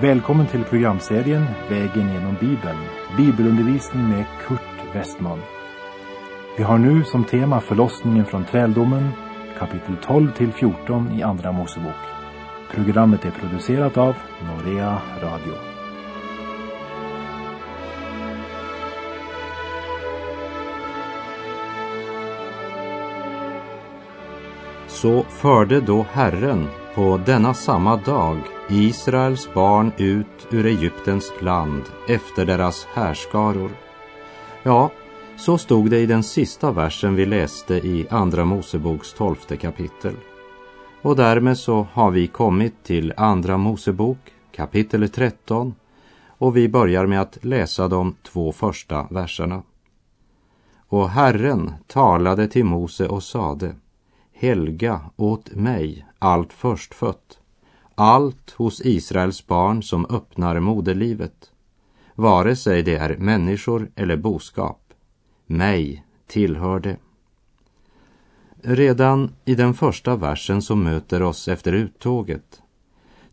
Välkommen till programserien Vägen genom Bibeln, bibelundervisning med Kurt Westman. Vi har nu som tema förlossningen från träldomen, kapitel 12 till 14 i Andra Mosebok. Programmet är producerat av Norea Radio. Så förde då Herren på denna samma dag Israels barn ut ur Egyptens land efter deras härskaror. Ja, så stod det i den sista versen vi läste i Andra Moseboks tolfte kapitel. Och därmed så har vi kommit till Andra Mosebok kapitel 13 och vi börjar med att läsa de två första verserna. Och Herren talade till Mose och sade Helga åt mig allt förstfött, allt hos Israels barn som öppnar moderlivet, vare sig det är människor eller boskap. Mig tillhör det. Redan i den första versen som möter oss efter uttåget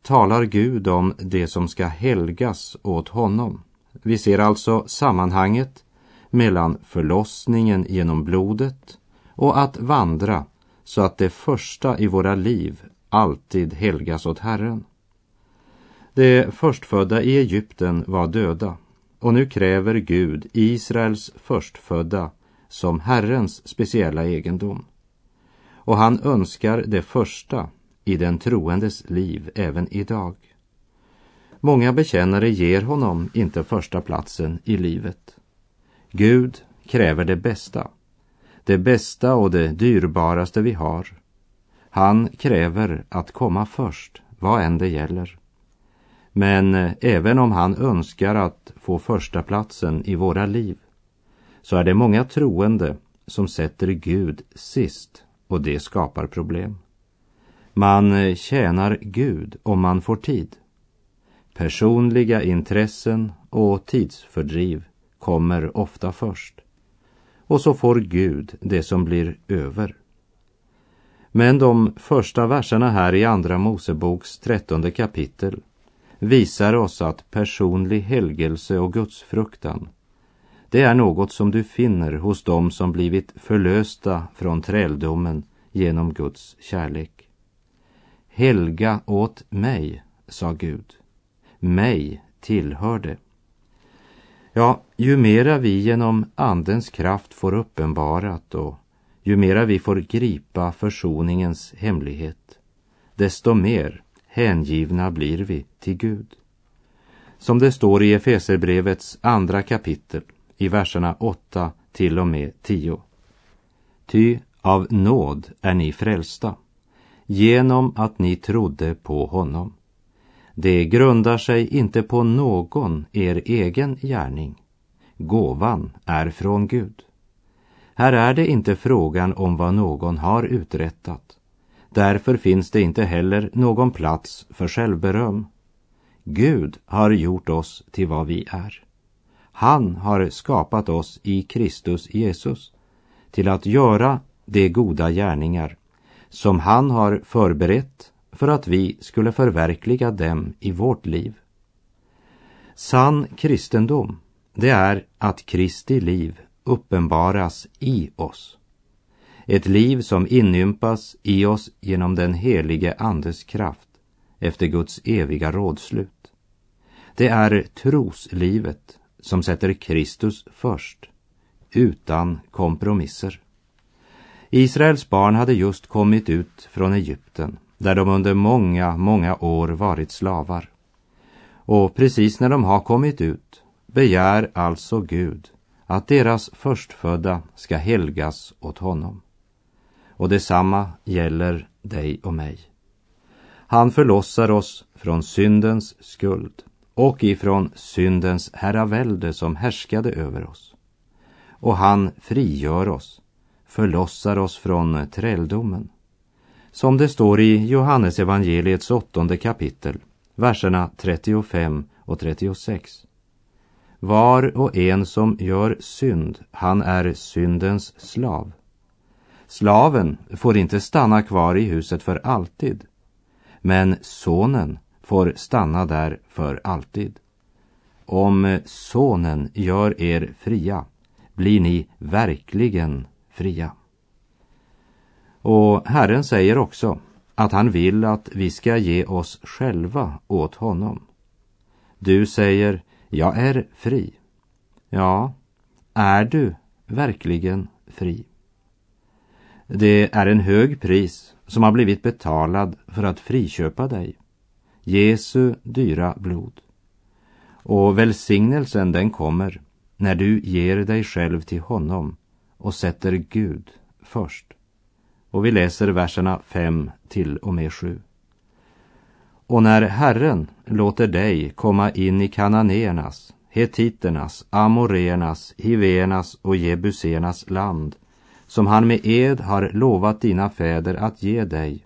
talar Gud om det som ska helgas åt honom. Vi ser alltså sammanhanget mellan förlossningen genom blodet och att vandra så att det första i våra liv alltid helgas åt Herren. De förstfödda i Egypten var döda och nu kräver Gud Israels förstfödda som Herrens speciella egendom. Och han önskar det första i den troendes liv även idag. Många bekännare ger honom inte första platsen i livet. Gud kräver det bästa det bästa och det dyrbaraste vi har. Han kräver att komma först, vad än det gäller. Men eh, även om han önskar att få första platsen i våra liv så är det många troende som sätter Gud sist och det skapar problem. Man eh, tjänar Gud om man får tid. Personliga intressen och tidsfördriv kommer ofta först och så får Gud det som blir över. Men de första verserna här i Andra Moseboks trettonde kapitel visar oss att personlig helgelse och gudsfruktan det är något som du finner hos dem som blivit förlösta från träldomen genom Guds kärlek. Helga åt mig, sa Gud. Mig tillhör det. Ja, ju mera vi genom Andens kraft får uppenbarat och ju mera vi får gripa försoningens hemlighet, desto mer hängivna blir vi till Gud. Som det står i Efeserbrevets andra kapitel i verserna 8 till och med 10. Ty av nåd är ni frälsta genom att ni trodde på honom. Det grundar sig inte på någon er egen gärning. Gåvan är från Gud. Här är det inte frågan om vad någon har uträttat. Därför finns det inte heller någon plats för självberöm. Gud har gjort oss till vad vi är. Han har skapat oss i Kristus Jesus till att göra de goda gärningar som han har förberett för att vi skulle förverkliga dem i vårt liv. Sann kristendom, det är att Kristi liv uppenbaras i oss. Ett liv som inympas i oss genom den helige Andes kraft efter Guds eviga rådslut. Det är troslivet som sätter Kristus först, utan kompromisser. Israels barn hade just kommit ut från Egypten där de under många, många år varit slavar. Och precis när de har kommit ut begär alltså Gud att deras förstfödda ska helgas åt honom. Och detsamma gäller dig och mig. Han förlossar oss från syndens skuld och ifrån syndens herravälde som härskade över oss. Och han frigör oss, förlossar oss från träldomen som det står i Johannes evangeliets åttonde kapitel, verserna 35 och 36. Var och en som gör synd, han är syndens slav. Slaven får inte stanna kvar i huset för alltid, men sonen får stanna där för alltid. Om Sonen gör er fria blir ni verkligen fria. Och Herren säger också att han vill att vi ska ge oss själva åt honom. Du säger, jag är fri. Ja, är du verkligen fri? Det är en hög pris som har blivit betalad för att friköpa dig. Jesu dyra blod. Och välsignelsen den kommer när du ger dig själv till honom och sätter Gud först. Och vi läser verserna 5 till och med 7. Och när Herren låter dig komma in i kananéernas, hetiternas, amoreernas, hiveernas och jebusernas land, som han med ed har lovat dina fäder att ge dig,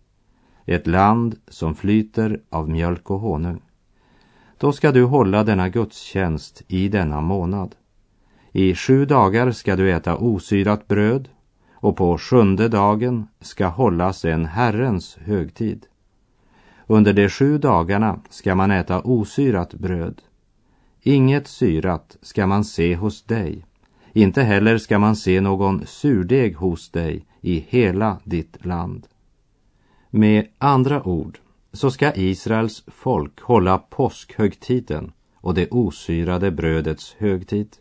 ett land som flyter av mjölk och honung. Då ska du hålla denna gudstjänst i denna månad. I sju dagar ska du äta osyrat bröd och på sjunde dagen ska hållas en Herrens högtid. Under de sju dagarna ska man äta osyrat bröd. Inget syrat ska man se hos dig. Inte heller ska man se någon surdeg hos dig i hela ditt land. Med andra ord så ska Israels folk hålla påskhögtiden och det osyrade brödets högtid.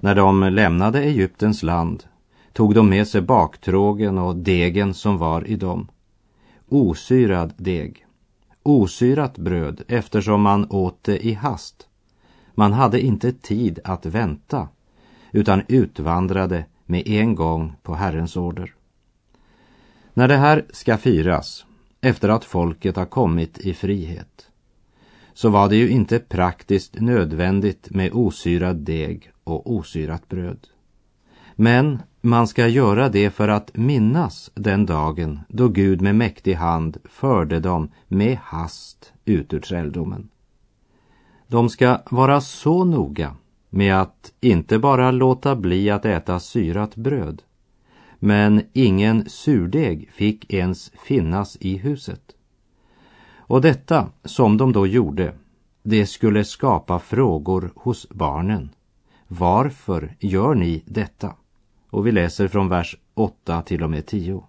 När de lämnade Egyptens land tog de med sig baktrågen och degen som var i dem. Osyrad deg. Osyrat bröd eftersom man åt det i hast. Man hade inte tid att vänta utan utvandrade med en gång på Herrens order. När det här ska firas, efter att folket har kommit i frihet, så var det ju inte praktiskt nödvändigt med osyrad deg och osyrat bröd. Men man ska göra det för att minnas den dagen då Gud med mäktig hand förde dem med hast ut ur träldomen. De ska vara så noga med att inte bara låta bli att äta syrat bröd, men ingen surdeg fick ens finnas i huset. Och detta, som de då gjorde, det skulle skapa frågor hos barnen. Varför gör ni detta? Och vi läser från vers 8 till och med 10.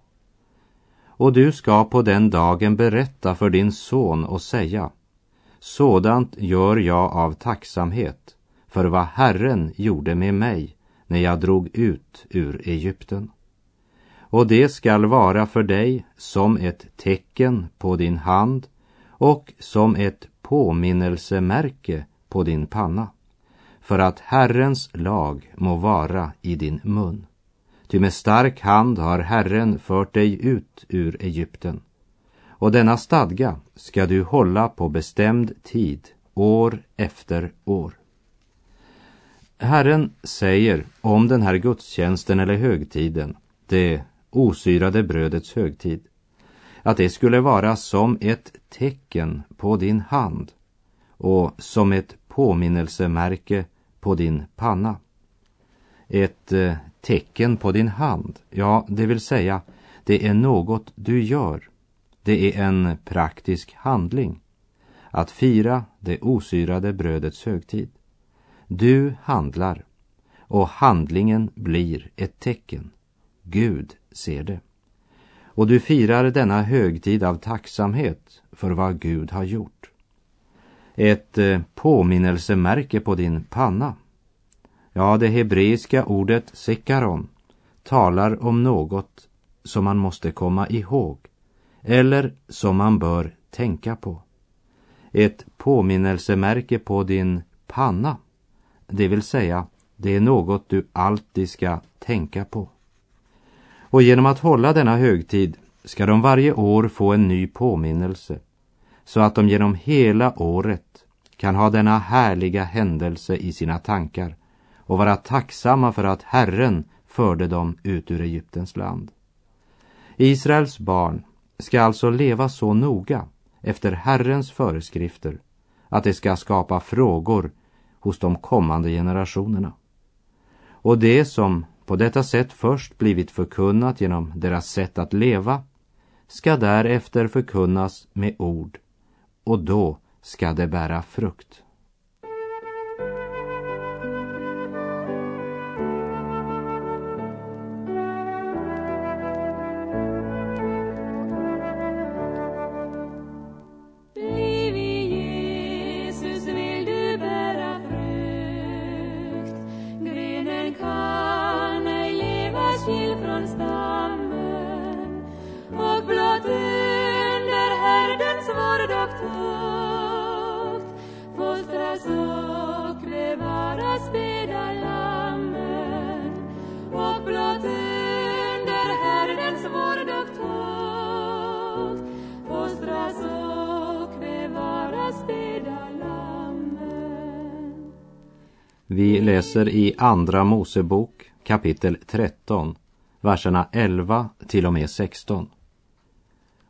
Och du ska på den dagen berätta för din son och säga Sådant gör jag av tacksamhet för vad Herren gjorde med mig när jag drog ut ur Egypten. Och det skall vara för dig som ett tecken på din hand och som ett påminnelsemärke på din panna, för att Herrens lag må vara i din mun. Ty med stark hand har Herren fört dig ut ur Egypten. Och denna stadga ska du hålla på bestämd tid, år efter år. Herren säger om den här gudstjänsten eller högtiden, det osyrade brödets högtid, att det skulle vara som ett tecken på din hand och som ett påminnelsemärke på din panna. Ett eh, tecken på din hand, ja, det vill säga, det är något du gör. Det är en praktisk handling. Att fira det osyrade brödets högtid. Du handlar och handlingen blir ett tecken. Gud ser det. Och du firar denna högtid av tacksamhet för vad Gud har gjort. Ett eh, påminnelsemärke på din panna. Ja, det hebreiska ordet sekaron talar om något som man måste komma ihåg eller som man bör tänka på. Ett påminnelsemärke på din panna det vill säga, det är något du alltid ska tänka på. Och genom att hålla denna högtid ska de varje år få en ny påminnelse så att de genom hela året kan ha denna härliga händelse i sina tankar och vara tacksamma för att Herren förde dem ut ur Egyptens land. Israels barn ska alltså leva så noga efter Herrens föreskrifter att det ska skapa frågor hos de kommande generationerna. Och det som på detta sätt först blivit förkunnat genom deras sätt att leva ska därefter förkunnas med ord och då ska det bära frukt. Under härdens vård fostras och bevaras beda lammen. Och blott under Herrens vård och fostras och bevaras beda lammen. Vi läser i Andra Mosebok kapitel 13, verserna 11 till och med 16.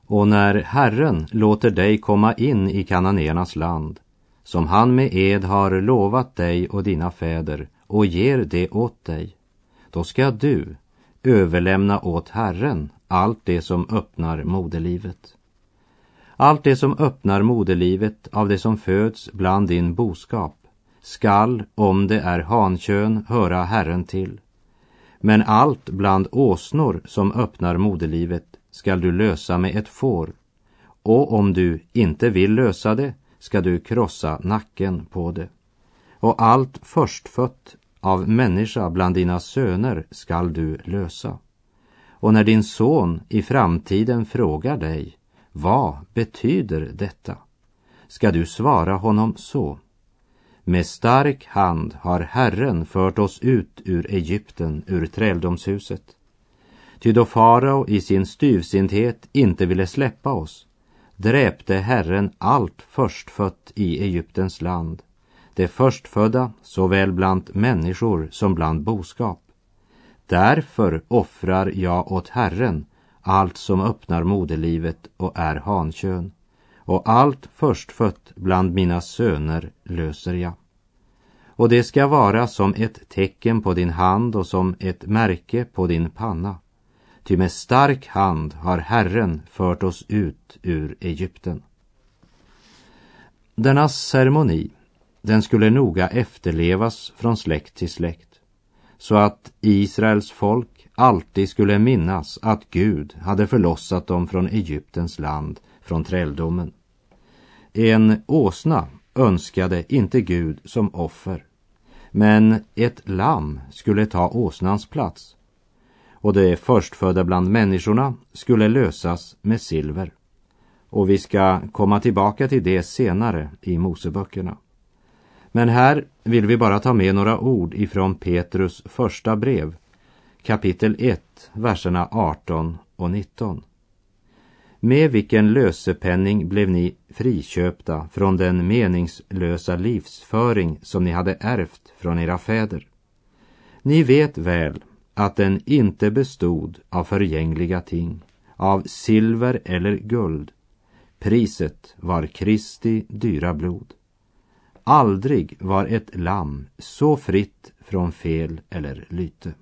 Och när Herren låter dig komma in i kananéernas land, som han med ed har lovat dig och dina fäder, och ger det åt dig, då ska du överlämna åt Herren allt det som öppnar moderlivet. Allt det som öppnar moderlivet av det som föds bland din boskap skall, om det är hankön, höra Herren till. Men allt bland åsnor som öppnar moderlivet skall du lösa med ett får. Och om du inte vill lösa det skall du krossa nacken på det. Och allt förstfött av människa bland dina söner skall du lösa. Och när din son i framtiden frågar dig, vad betyder detta? Ska du svara honom så. Med stark hand har Herren fört oss ut ur Egypten, ur träldomshuset. Ty då farao i sin styvsinthet inte ville släppa oss dräpte Herren allt förstfött i Egyptens land, det förstfödda såväl bland människor som bland boskap. Därför offrar jag åt Herren allt som öppnar moderlivet och är hankön, och allt förstfött bland mina söner löser jag. Och det ska vara som ett tecken på din hand och som ett märke på din panna. Ty med stark hand har Herren fört oss ut ur Egypten. Denna ceremoni, den skulle noga efterlevas från släkt till släkt, så att Israels folk alltid skulle minnas att Gud hade förlossat dem från Egyptens land, från träldomen. En åsna önskade inte Gud som offer, men ett lamm skulle ta åsnans plats och det förstfödda bland människorna skulle lösas med silver. Och vi ska komma tillbaka till det senare i Moseböckerna. Men här vill vi bara ta med några ord ifrån Petrus första brev, kapitel 1, verserna 18 och 19. Med vilken lösepenning blev ni friköpta från den meningslösa livsföring som ni hade ärvt från era fäder? Ni vet väl att den inte bestod av förgängliga ting, av silver eller guld. Priset var Kristi dyra blod. Aldrig var ett lamm så fritt från fel eller lyte.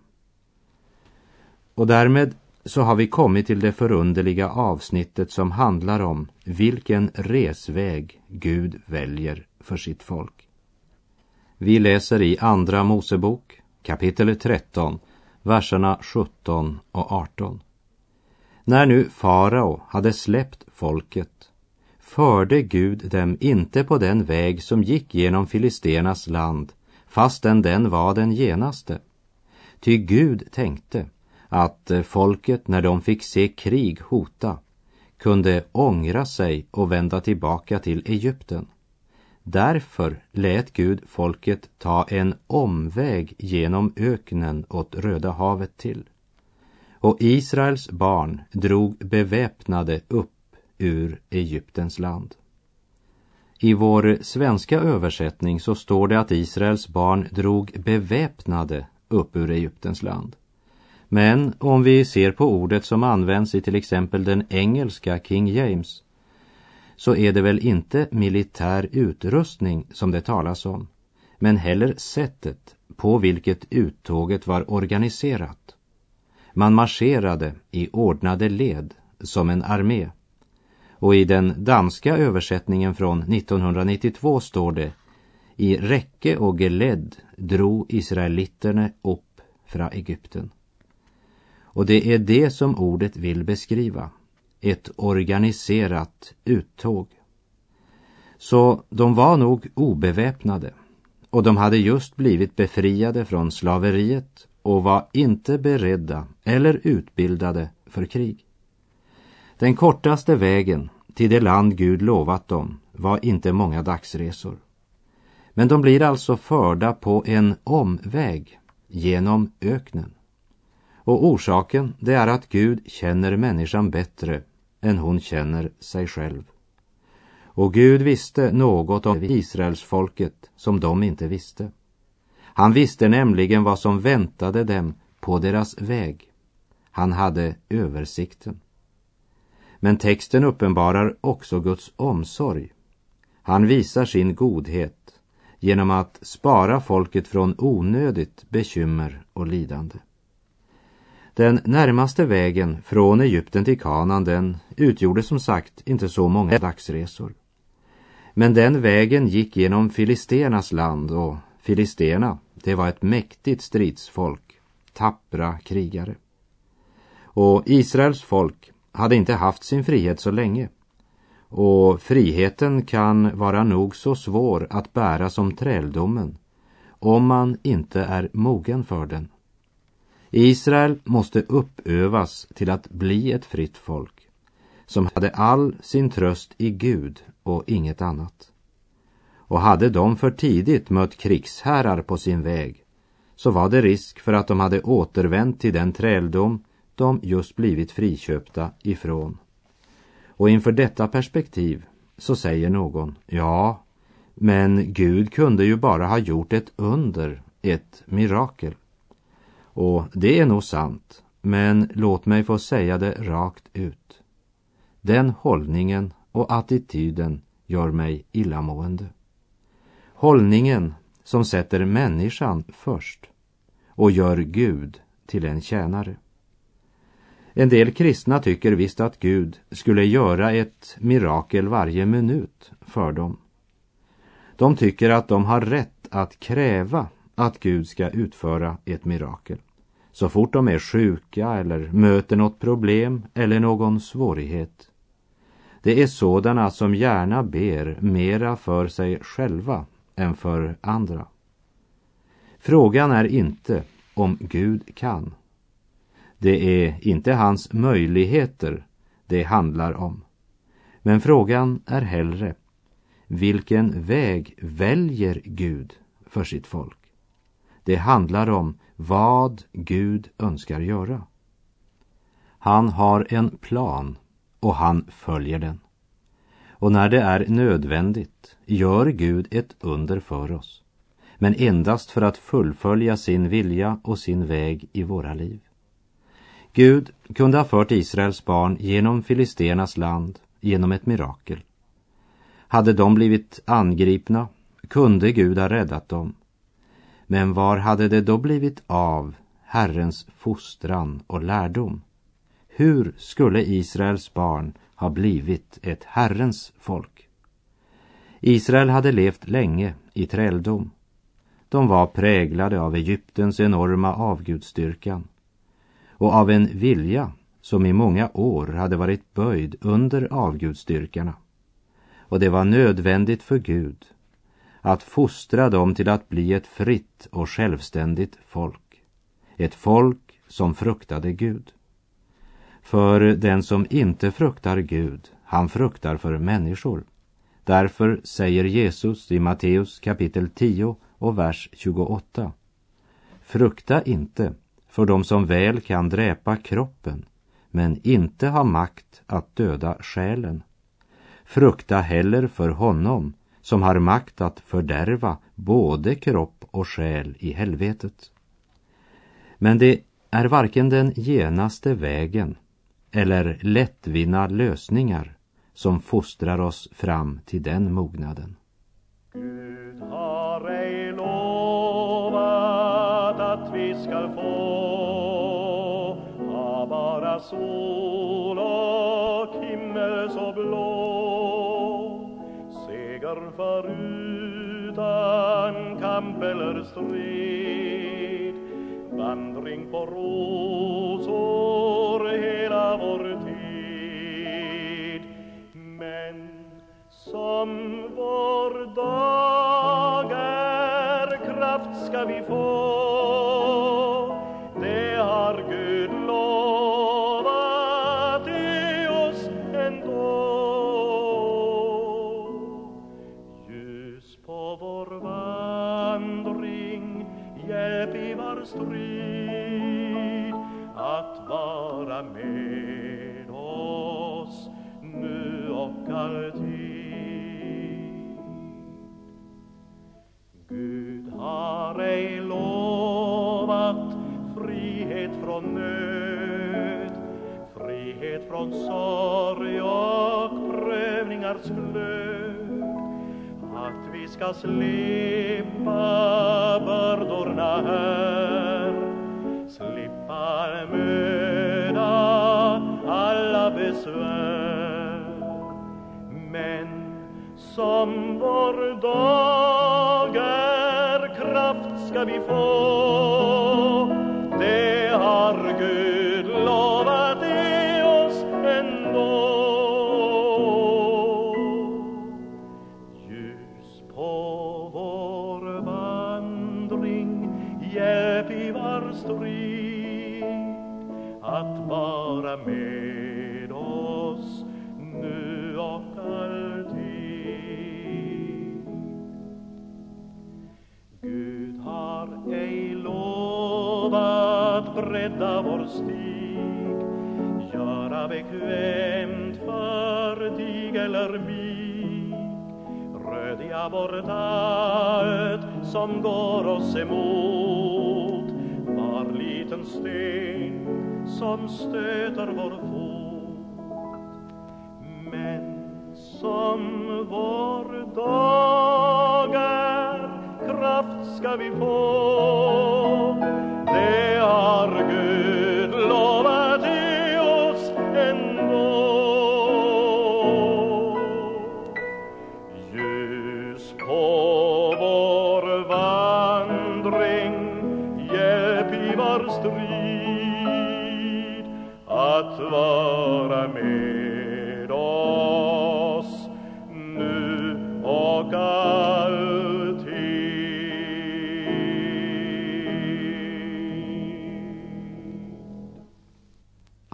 Och därmed så har vi kommit till det förunderliga avsnittet som handlar om vilken resväg Gud väljer för sitt folk. Vi läser i Andra Mosebok kapitel 13, verserna 17 och 18. När nu farao hade släppt folket förde Gud dem inte på den väg som gick genom filisternas land, fastän den var den genaste. Ty Gud tänkte att folket, när de fick se krig hota, kunde ångra sig och vända tillbaka till Egypten. Därför lät Gud folket ta en omväg genom öknen åt Röda havet till. Och Israels barn drog beväpnade upp ur Egyptens land. I vår svenska översättning så står det att Israels barn drog beväpnade upp ur Egyptens land. Men om vi ser på ordet som används i till exempel den engelska King James så är det väl inte militär utrustning som det talas om, men heller sättet på vilket uttåget var organiserat. Man marscherade i ordnade led som en armé Och i den danska översättningen från 1992 står det I räcke och geledd drog israeliterna upp från Egypten. Och det är det som ordet vill beskriva. Ett organiserat uttåg. Så de var nog obeväpnade och de hade just blivit befriade från slaveriet och var inte beredda eller utbildade för krig. Den kortaste vägen till det land Gud lovat dem var inte många dagsresor. Men de blir alltså förda på en omväg genom öknen. Och orsaken det är att Gud känner människan bättre än hon känner sig själv. Och Gud visste något om Israels folket som de inte visste. Han visste nämligen vad som väntade dem på deras väg. Han hade översikten. Men texten uppenbarar också Guds omsorg. Han visar sin godhet genom att spara folket från onödigt bekymmer och lidande. Den närmaste vägen från Egypten till Kanan den utgjorde som sagt inte så många dagsresor. Men den vägen gick genom Filisternas land och Filisterna, det var ett mäktigt stridsfolk, tappra krigare. Och Israels folk hade inte haft sin frihet så länge. Och friheten kan vara nog så svår att bära som träldomen om man inte är mogen för den. Israel måste uppövas till att bli ett fritt folk som hade all sin tröst i Gud och inget annat. Och hade de för tidigt mött krigsherrar på sin väg så var det risk för att de hade återvänt till den träldom de just blivit friköpta ifrån. Och inför detta perspektiv så säger någon, ja, men Gud kunde ju bara ha gjort ett under, ett mirakel. Och det är nog sant, men låt mig få säga det rakt ut. Den hållningen och attityden gör mig illamående. Hållningen som sätter människan först och gör Gud till en tjänare. En del kristna tycker visst att Gud skulle göra ett mirakel varje minut för dem. De tycker att de har rätt att kräva att Gud ska utföra ett mirakel. Så fort de är sjuka eller möter något problem eller någon svårighet. Det är sådana som gärna ber mera för sig själva än för andra. Frågan är inte om Gud kan. Det är inte hans möjligheter det handlar om. Men frågan är hellre, vilken väg väljer Gud för sitt folk? Det handlar om vad Gud önskar göra. Han har en plan och han följer den. Och när det är nödvändigt gör Gud ett under för oss. Men endast för att fullfölja sin vilja och sin väg i våra liv. Gud kunde ha fört Israels barn genom Filisternas land genom ett mirakel. Hade de blivit angripna kunde Gud ha räddat dem. Men var hade det då blivit av Herrens fostran och lärdom? Hur skulle Israels barn ha blivit ett Herrens folk? Israel hade levt länge i träldom. De var präglade av Egyptens enorma avgudstyrkan och av en vilja som i många år hade varit böjd under avgudstyrkarna. Och det var nödvändigt för Gud att fostra dem till att bli ett fritt och självständigt folk. Ett folk som fruktade Gud. För den som inte fruktar Gud, han fruktar för människor. Därför säger Jesus i Matteus kapitel 10 och vers 28. Frukta inte för de som väl kan dräpa kroppen men inte har makt att döda själen. Frukta heller för honom som har makt att fördärva både kropp och själ i helvetet. Men det är varken den genaste vägen eller lättvinna lösningar som fostrar oss fram till den mognaden. Gud har ej lovat att vi skall få ha bara sol så utan kamp eller strid slippa bördorna här. Slippa möda alla besvär. Men som vår dag är kraft ska vi få. Eller mig rödja bort allt som går oss emot. Var liten sten som stöter vår fot men som vår dag är kraft ska vi få.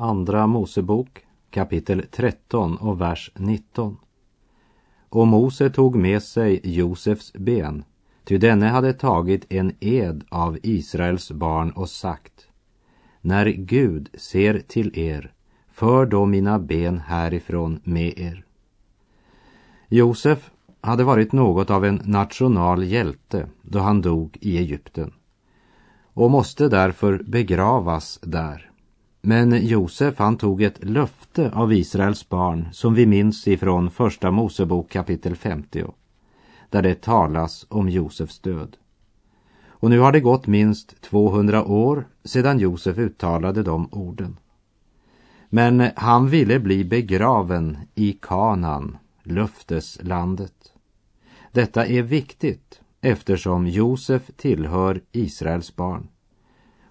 Andra Mosebok kapitel 13 och vers 19. Och Mose tog med sig Josefs ben, ty denne hade tagit en ed av Israels barn och sagt När Gud ser till er, för då mina ben härifrån med er. Josef hade varit något av en national hjälte då han dog i Egypten och måste därför begravas där. Men Josef han tog ett löfte av Israels barn som vi minns ifrån första Mosebok kapitel 50 där det talas om Josefs död. Och nu har det gått minst 200 år sedan Josef uttalade de orden. Men han ville bli begraven i Kanaan, löfteslandet. Detta är viktigt eftersom Josef tillhör Israels barn.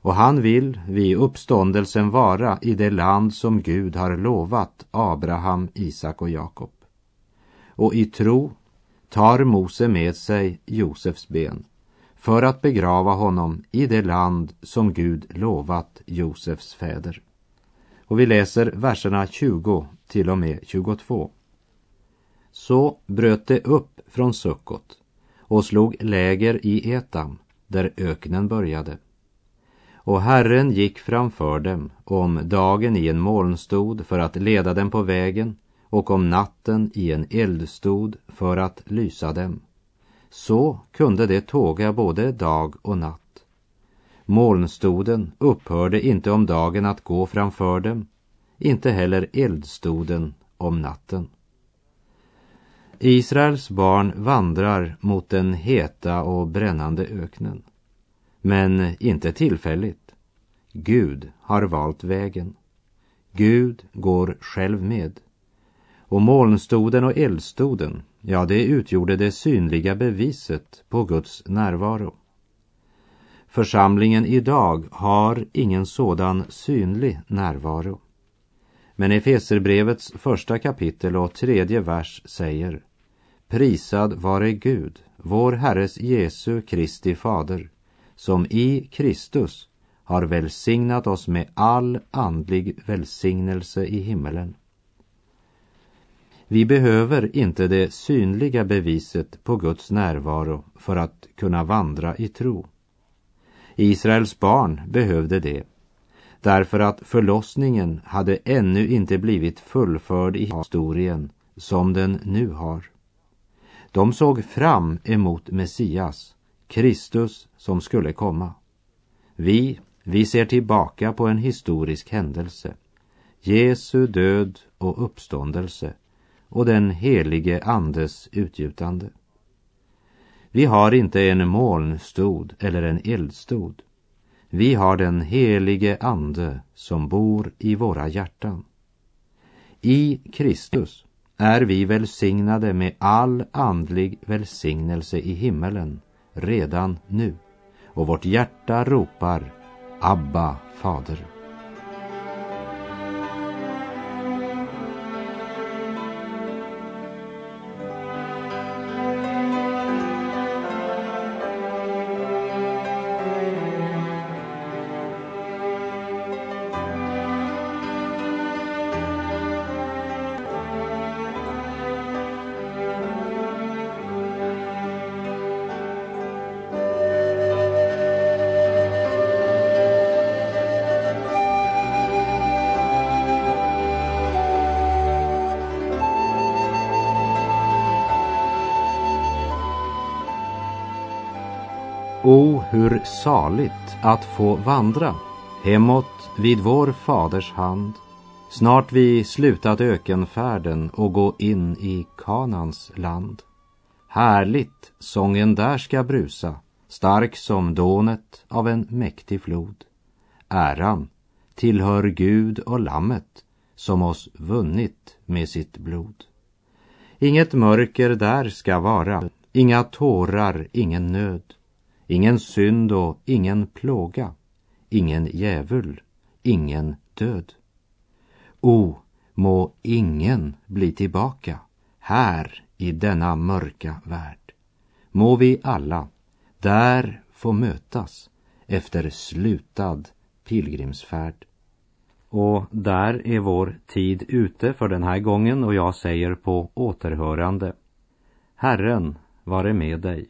Och han vill vid uppståndelsen vara i det land som Gud har lovat Abraham, Isak och Jakob. Och i tro tar Mose med sig Josefs ben för att begrava honom i det land som Gud lovat Josefs fäder. Och vi läser verserna 20 till och med 22. Så bröt det upp från Sukkot och slog läger i Etam, där öknen började. Och Herren gick framför dem om dagen i en molnstod för att leda dem på vägen och om natten i en eldstod för att lysa dem. Så kunde det tåga både dag och natt. Molnstoden upphörde inte om dagen att gå framför dem, inte heller eldstoden om natten. Israels barn vandrar mot den heta och brännande öknen. Men inte tillfälligt. Gud har valt vägen. Gud går själv med. Och molnstoden och eldstoden, ja, det utgjorde det synliga beviset på Guds närvaro. Församlingen idag har ingen sådan synlig närvaro. Men Efeserbrevets första kapitel och tredje vers säger Prisad vare Gud, vår Herres Jesu Kristi fader, som i Kristus har välsignat oss med all andlig välsignelse i himmelen. Vi behöver inte det synliga beviset på Guds närvaro för att kunna vandra i tro. Israels barn behövde det därför att förlossningen hade ännu inte blivit fullförd i historien som den nu har. De såg fram emot Messias, Kristus som skulle komma. Vi, vi ser tillbaka på en historisk händelse, Jesu död och uppståndelse och den helige Andes utgjutande. Vi har inte en molnstod eller en eldstod. Vi har den helige Ande som bor i våra hjärtan. I Kristus är vi välsignade med all andlig välsignelse i himmelen redan nu. Och vårt hjärta ropar Abba, Fader. O, saligt att få vandra hemåt vid vår faders hand. Snart vi slutat ökenfärden och gå in i Kanans land. Härligt sången där ska brusa, stark som dånet av en mäktig flod. Äran tillhör Gud och Lammet som oss vunnit med sitt blod. Inget mörker där ska vara, inga tårar, ingen nöd. Ingen synd och ingen plåga, ingen djävul, ingen död. O, må ingen bli tillbaka här i denna mörka värld. Må vi alla där få mötas efter slutad pilgrimsfärd. Och där är vår tid ute för den här gången och jag säger på återhörande. Herren vare med dig.